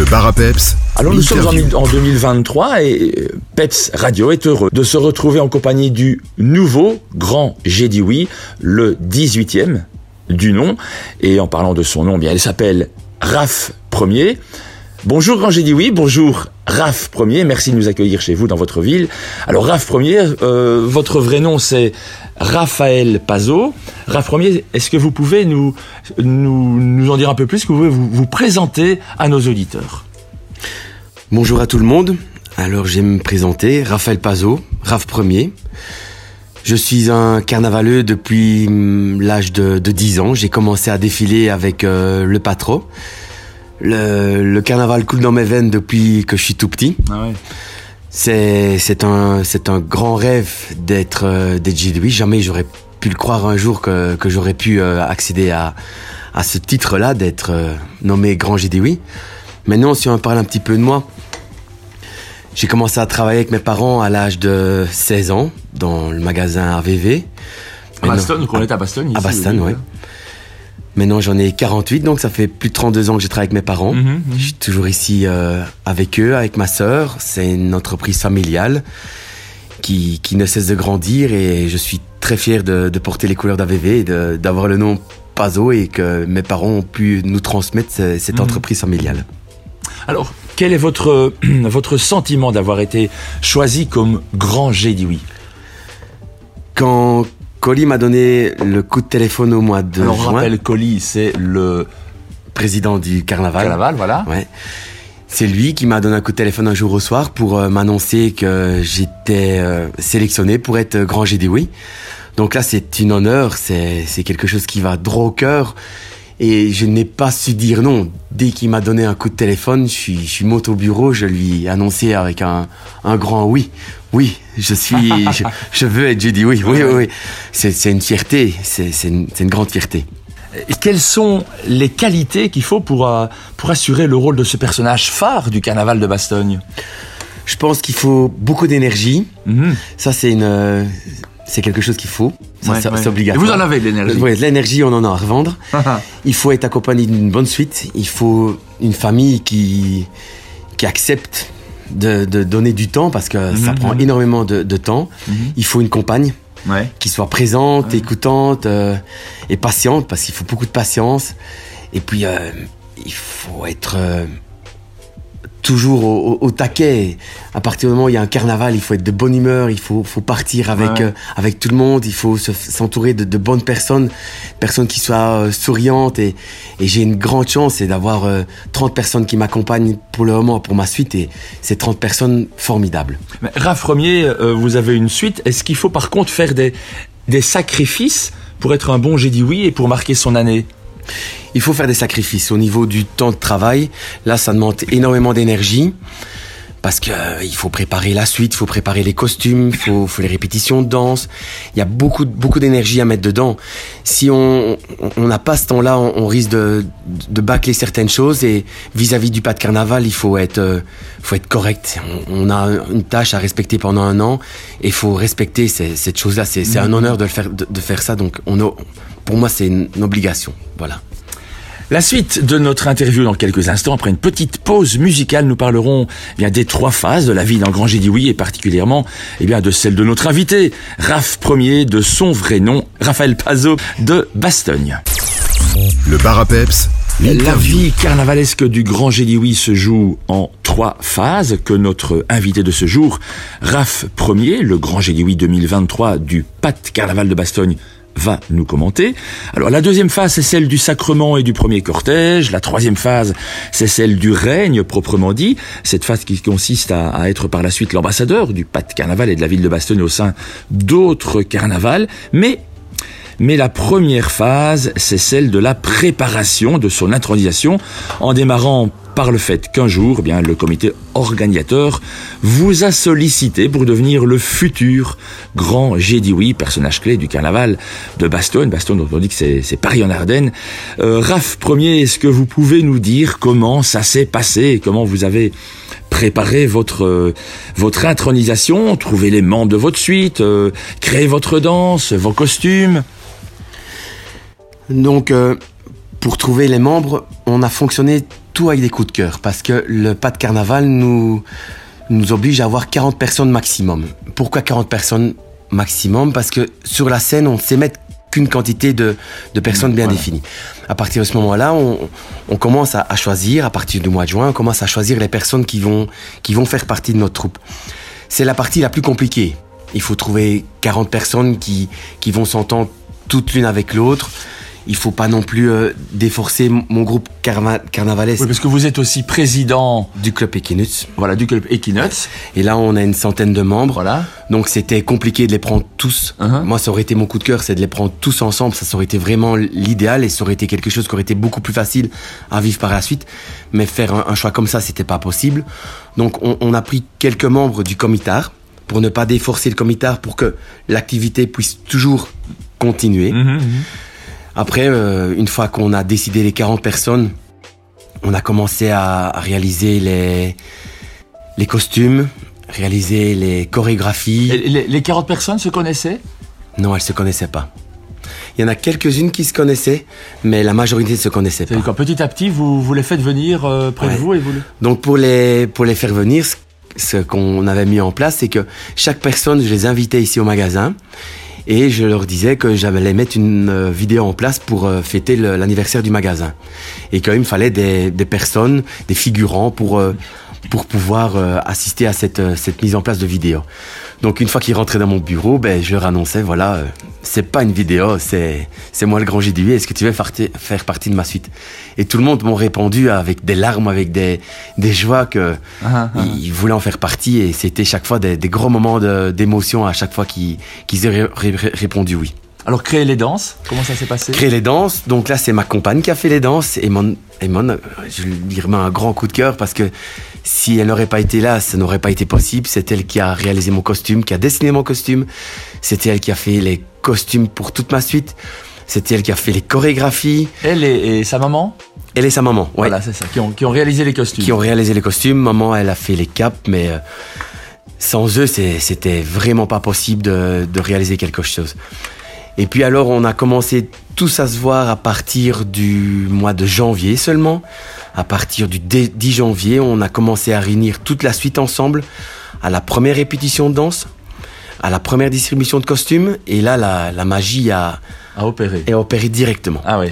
Le bar à Peps. Alors nous sommes en, l'interview. en 2023 et euh, Peps Radio est heureux de se retrouver en compagnie du nouveau grand J'ai dit oui, le 18e du nom. Et en parlant de son nom, eh bien, il s'appelle Raph Premier. Bonjour grand J'ai dit oui, bonjour Raph Premier, merci de nous accueillir chez vous dans votre ville. Alors Raph Premier, euh, votre vrai nom c'est Raphaël Pazot. Raph Premier, est-ce que vous pouvez nous, en dire un peu plus, que vous pouvez vous, vous présenter à nos auditeurs? Bonjour à tout le monde. Alors, je me présenter, Raphaël Pazot, Raph Premier. Je suis un carnavaleux depuis hum, l'âge de, de 10 ans. J'ai commencé à défiler avec euh, le patro. Le, le carnaval coule dans mes veines depuis que je suis tout petit. Ah ouais. C'est un grand rêve d'être euh, Jédoui. Jamais j'aurais pu le croire un jour que que j'aurais pu euh, accéder à à ce titre-là d'être euh, nommé grand Jédoui. Maintenant, si on parle un petit peu de moi, j'ai commencé à travailler avec mes parents à l'âge de 16 ans dans le magasin AVV. À Baston, donc on est à Baston ici. À Baston, oui. Maintenant, j'en ai 48, donc ça fait plus de 32 ans que je travaille avec mes parents. Mhm. Je suis toujours ici euh, avec eux, avec ma sœur. C'est une entreprise familiale qui, qui ne cesse de grandir et je suis très fier de, de porter les couleurs d'AVV et d'avoir le nom Pazo et que mes parents ont pu nous transmettre ce- cette Mhm. entreprise familiale. Alors, quel est votre, votre sentiment d'avoir été choisi comme grand dit oui Quand Colli m'a donné le coup de téléphone au mois de Alors, on juin, rappelle Colli, c'est le président du carnaval, carnaval, voilà. Ouais. C'est lui qui m'a donné un coup de téléphone un jour au soir pour euh, m'annoncer que j'étais euh, sélectionné pour être euh, grand GDWI. Donc là, c'est une honneur, c'est c'est quelque chose qui va droit au cœur. Et je n'ai pas su dire non. Dès qu'il m'a donné un coup de téléphone, je suis, je suis monté au bureau, je lui ai annoncé avec un, un grand oui. Oui, je suis, je, je veux être Judy, oui, oui, oui. oui. C'est une fierté, c'est une, grande fierté. Et quelles sont les qualités qu'il faut pour, euh, pour assurer le rôle de ce personnage phare du carnaval de Bastogne? Je pense qu'il faut beaucoup d'énergie. Mhm. Ça, c'est une, euh, c'est quelque chose qu'il faut. Ça, Ouais, c'est ouais. c'est Et obligatoire. vous en avez de l'énergie Oui, de l'énergie, on en a à revendre. Il faut être accompagné d'une bonne suite. Il faut une famille qui, qui accepte de, de donner du temps parce que ça Mhm, prend mhm. énormément de, de temps. Mhm. Il faut une compagne Ouais. qui soit présente, écoutante euh, et patiente parce qu'il faut beaucoup de patience. Et puis, euh, il faut être euh, toujours au, au- au taquet. À partir du moment où il y a un carnaval, il faut être de bonne humeur, il faut, faut partir avec, Ouais. euh, avec tout le monde, il faut se- s'entourer de, de bonnes personnes, personnes qui soient euh, souriantes. Et, et j'ai une grande chance, c'est d'avoir euh, 30 personnes qui m'accompagnent pour le moment, pour ma suite. Et c'est 30 personnes formidables. Mais Raph Premier, euh, vous avez une suite. Est-ce qu'il faut par contre faire des, des sacrifices pour être un bon J'ai dit oui et pour marquer son année? Il faut faire des sacrifices au niveau du temps de travail. Là, ça demande énormément d'énergie parce que euh, il faut préparer la suite, il faut préparer les costumes, il faut, faut les répétitions de danse. Il y a beaucoup, beaucoup d'énergie à mettre dedans. Si on on- n'a pas ce temps-là, on, on risque de, de bâcler certaines choses. Et vis-à-vis du pas de carnaval, il faut être, euh, faut être correct. On, on a une tâche à respecter pendant un an et il faut respecter ces- cette chose-là. C'est c'est un honneur de, le faire, de, de faire ça. Donc, on a, pour moi, c'est une, une obligation. Voilà. La suite de notre interview dans quelques instants, après une petite pause musicale, nous parlerons eh bien des trois phases de la vie d'un grand J'ai dit oui et particulièrement eh bien de celle de notre invité, Raph Premier, de son vrai nom, Raphaël Pazot de Bastogne. Le bar. La vie carnavalesque du Grand Génie Oui se joue en trois phases que notre invité de ce jour, Raph Premier, le Grand Génie Oui 2023 du PAT Carnaval de Bastogne, va nous commenter. Alors la deuxième phase, c'est celle du sacrement et du premier cortège. La troisième phase, c'est celle du règne proprement dit. Cette phase qui consiste à, être par la suite l'ambassadeur du PAT Carnaval et de la ville de Bastogne au sein d'autres carnavals. Mais mais la première phase, c'est celle de la préparation de son intronisation, en démarrant par le fait qu'un jour, eh bien, le comité organisateur vous a sollicité pour devenir le futur grand J'ai dit oui, personnage clé du carnaval de Bastogne. Bastogne, dont on dit que c'est Paris en Ardennes. Euh, Raph Premier, est-ce que vous pouvez nous dire comment ça s'est passé, comment vous avez préparé votre euh, votre intronisation, trouver les membres de votre suite, euh, créer votre danse, vos costumes? Donc, euh, pour trouver les membres, on a fonctionné tout avec des coups de cœur parce que le pas de carnaval nous, nous oblige à avoir 40 personnes maximum. Pourquoi 40 personnes maximum? Parce que sur la scène, on ne sait mettre qu'une quantité de, de personnes bien Voilà. définies. À partir de ce moment-là, on, on commence à, à choisir, à partir du mois de juin, on commence à choisir les personnes qui vont, qui vont faire partie de notre troupe. C'est la partie la plus compliquée. Il faut trouver 40 personnes qui, qui vont s'entendre toutes l'une avec l'autre. Il faut pas non plus euh, déforcer mon groupe carna- carnavalesque Oui, parce que vous êtes aussi président du club Equinus. voilà, du club Equinox. Et là, on a une centaine de membres. Voilà. Donc c'était compliqué de les prendre tous. Uh-huh. Moi, ça aurait été mon coup de cœur, c'est de les prendre tous ensemble. Ça, ça aurait été vraiment l'idéal et ça aurait été quelque chose qui aurait été beaucoup plus facile à vivre par la suite. Mais faire un, un choix comme ça, c'était pas possible. Donc on, on a pris quelques membres du comitard pour ne pas déforcer le comitard pour que l'activité puisse toujours continuer. Mhm, mhm. Après, euh, une fois qu'on a décidé les 40 personnes, on a commencé à, à réaliser les, les costumes, réaliser les chorégraphies. Et les, les 40 personnes se connaissaient? Non, elles se connaissaient pas. Il y en a quelques-unes qui se connaissaient, mais la majorité ne se connaissait pas. Quand petit à petit, vous, vous les faites venir euh, près Ouais. de vous et vous Donc pour les, pour les faire venir, ce- ce qu'on avait mis en place, c'est que chaque personne, je les invitais ici au magasin et je leur disais que j'allais mettre une euh, vidéo en place pour euh, fêter l'anniversaire du magasin. Et qu'il me fallait des, des personnes, des figurants pour, euh, pour pouvoir euh, assister à cette, euh, cette mise en place de vidéo. Donc une fois qu'ils rentraient dans mon bureau, ben, je leur annonçais, voilà, euh, c'est pas une vidéo, c'est c'est moi le grand Gédouillet, est-ce que tu veux faire partie de ma suite? Et tout le monde m'ont répondu avec des larmes, avec des, des joies que Ah, ah. ils voulaient en faire partie et c'était chaque fois des, des gros moments d'émotion à chaque fois qu'ils qu'ils aient ré- ré- répondu oui. Alors créer les danses, comment ça s'est passé? Créer les danses, donc là c'est ma compagne qui a fait les danses et mon, et mon- je lui remets un grand coup de cœur parce que si elle n'aurait pas été là, ça n'aurait pas été possible. C'est elle qui a réalisé mon costume, qui a dessiné mon costume. C'était elle qui a fait les costumes pour toute ma suite. C'était elle qui a fait les chorégraphies. Elle et, et sa maman? Elle et sa maman, ouais, Voilà, c'est ça, qui ont, qui ont réalisé les costumes. qui ont réalisé les costumes. Maman, elle a fait les capes, mais euh, sans eux, c'était vraiment pas possible de, de réaliser quelque chose. Et puis alors, on a commencé tous à se voir à partir du mois de janvier seulement. À partir du dé- 10 janvier, on a commencé à réunir toute la suite ensemble à la première répétition de danse, à la première distribution de costumes. Et là, la, la magie a, a opéré directement. Ah oui.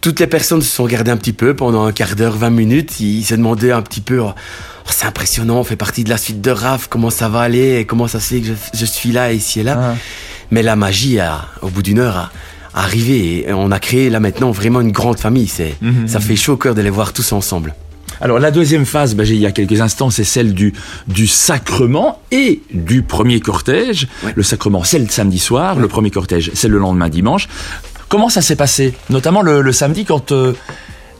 Toutes les personnes se sont regardées un petit peu pendant un quart d'heure, 20 minutes. Ils se demandaient un petit peu, oh, c'est impressionnant, on fait partie de la suite de RAF, comment ça va aller, et comment ça se fait que je, je suis là, ici et là. Ah. Mais la magie, a, au bout d'une heure, a, arrivé. Et on a créé là maintenant vraiment une grande famille. C'est, Mhm, ça fait chaud au cœur de les voir tous ensemble. Alors la deuxième phase, j'ai- il y a quelques instants, c'est celle du, du sacrement et du premier cortège. Ouais. Le sacrement, c'est le samedi soir, le premier cortège, c'est le lendemain dimanche. Comment ça s'est passé? Notamment le, le samedi quand euh,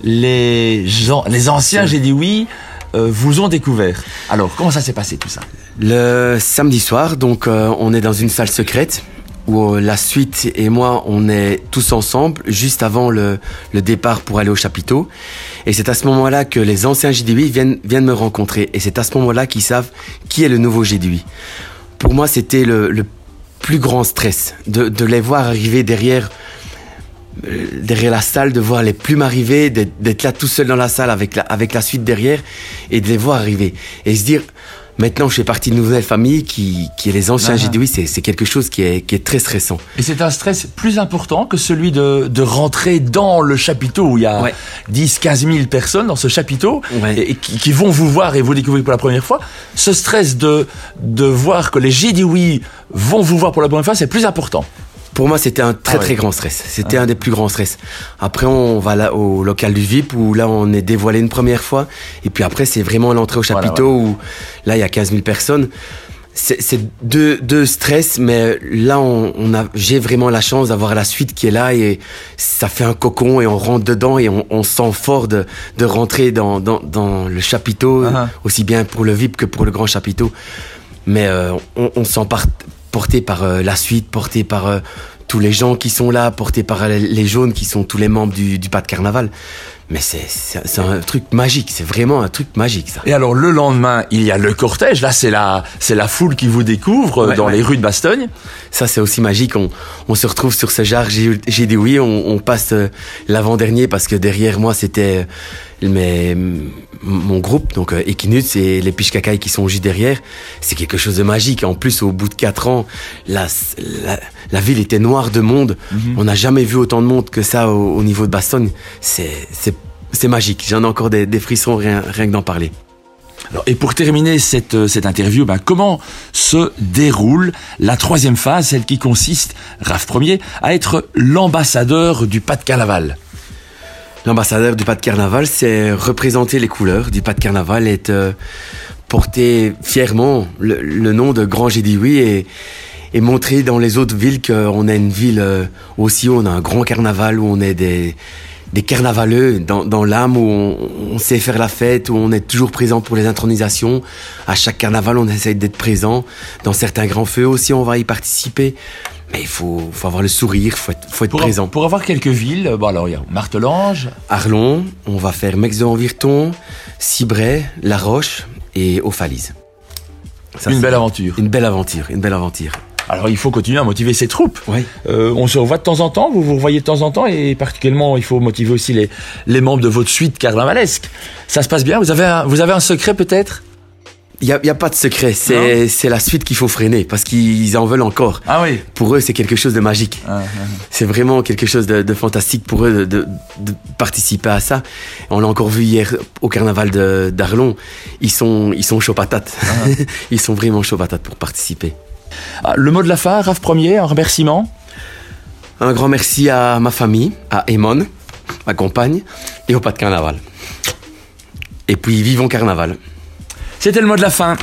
les, gens, les anciens, j'ai dit oui, euh, vous ont découvert. Alors, comment ça s'est passé tout ça? Le samedi soir, donc euh, on est dans une salle secrète où euh, la suite et moi on est tous ensemble juste avant le, départ pour aller au chapiteau. Et c'est à ce moment-là que les anciens GDI viennent, viennent me rencontrer. Et c'est à ce moment-là qu'ils savent qui est le nouveau GDI. Pour moi, c'était le, plus grand stress de, les voir arriver derrière euh, derrière la salle, de voir les plumes arriver, d'être d'être là tout seul dans la salle avec la, avec la suite derrière et de les voir arriver. Et se dire, maintenant je fais partie d'une nouvelle famille qui, qui est les anciens Ah. GDI, c'est c'est quelque chose qui est, qui est très stressant. Et c'est un stress plus important que celui de, de rentrer dans le chapiteau où il y a Ouais. 10, 15 000 personnes dans ce chapiteau Ouais. et, et qui, qui vont vous voir et vous découvrir pour la première fois. Ce stress de, de voir que les Jédioui vont vous voir pour la première fois, c'est plus important. Pour moi, c'était un très Ah très grand stress. C'était un des plus grands stress. Après, on va là au local du VIP où là, on est dévoilé une première fois. Et puis après, c'est vraiment l'entrée au Voilà, chapiteau où là, il y a 15 000 personnes. C'est deux, deux stress, mais là, on, on a, j'ai vraiment la chance d'avoir la suite qui est là et ça fait un cocon et on rentre dedans et on, on sent fort de, de rentrer dans, dans, dans le chapiteau, Ah ah. aussi bien pour le VIP que pour le grand chapiteau. Mais euh, on, on se sent par- porté par euh, la suite, porté par euh, tous les gens qui sont là, portés par les jaunes, qui sont tous les membres du pas de carnaval. Mais c'est un truc magique, c'est vraiment un truc magique ça. Et alors le lendemain, il y a le cortège, là c'est la, la foule qui vous découvre Ouais, dans ouais. les rues de Bastogne. Ça c'est aussi magique, on, on se retrouve sur ce jar, j'ai dit oui, on, on passe euh, l'avant-dernier parce que derrière moi c'était euh, mes, mon groupe, donc euh, Equinus et les Pichcacailles qui sont juste derrière. C'est quelque chose de magique. En plus, au bout de quatre ans, la, la, la ville était noire de monde. On n'a jamais vu autant de monde que ça au, au niveau de Bastogne. C'est c'est- magique. J'en ai encore des, des frissons rien, rien que d'en parler. Alors, et pour terminer cette, euh, cette interview, ben, comment se déroule la troisième phase, celle qui consiste, Raph Premier, à être l'ambassadeur du pas de carnaval? L'ambassadeur du pas de carnaval, c'est représenter les couleurs du pas de carnaval, être euh, porter fièrement le, le nom de Grand Gédioui et, et montrer dans les autres villes qu'on est une ville euh, aussi où on a un grand carnaval, où on est des, des carnavaleux dans, dans l'âme, où on, on sait faire la fête, où on est toujours présent pour les intronisations. À chaque carnaval, on essaye d'être présent. Dans certains grands feux aussi, on va y participer. Mais il faut, faut avoir le sourire, faut être, faut être pour, présent. pour avoir quelques villes, bon alors il y a Martelange, Arlon, on va faire Mex de Envirton, Cibray, La Roche et Aufalise. Ça, une belle aventure. Une belle aventure, une belle aventure. Alors il faut continuer à motiver ses troupes. Oui. Euh, on se revoit de temps en temps, vous vous revoyez de temps en temps, et particulièrement il faut motiver aussi les, les membres de votre suite carnavalesque. Ça se passe bien? Vous avez un, vous avez un secret peut-être? Il n'y a, y a pas de secret, c'est la suite qu'il faut freiner parce qu'ils en veulent encore. Ah oui. Pour eux, c'est quelque chose de magique. C'est vraiment quelque chose de, de fantastique pour eux de, de- de participer à ça. On l'a encore vu hier au carnaval de- d'Arlon. Ils sont, ils sont chauds patates. ils sont vraiment chauds patates pour participer. Ah, le mot de la fin, Raph Premier, un remerciement Un grand merci à ma famille, à Emon, ma compagne, et au pas de carnaval. Et puis, vivons carnaval. C'était le mot de la fin.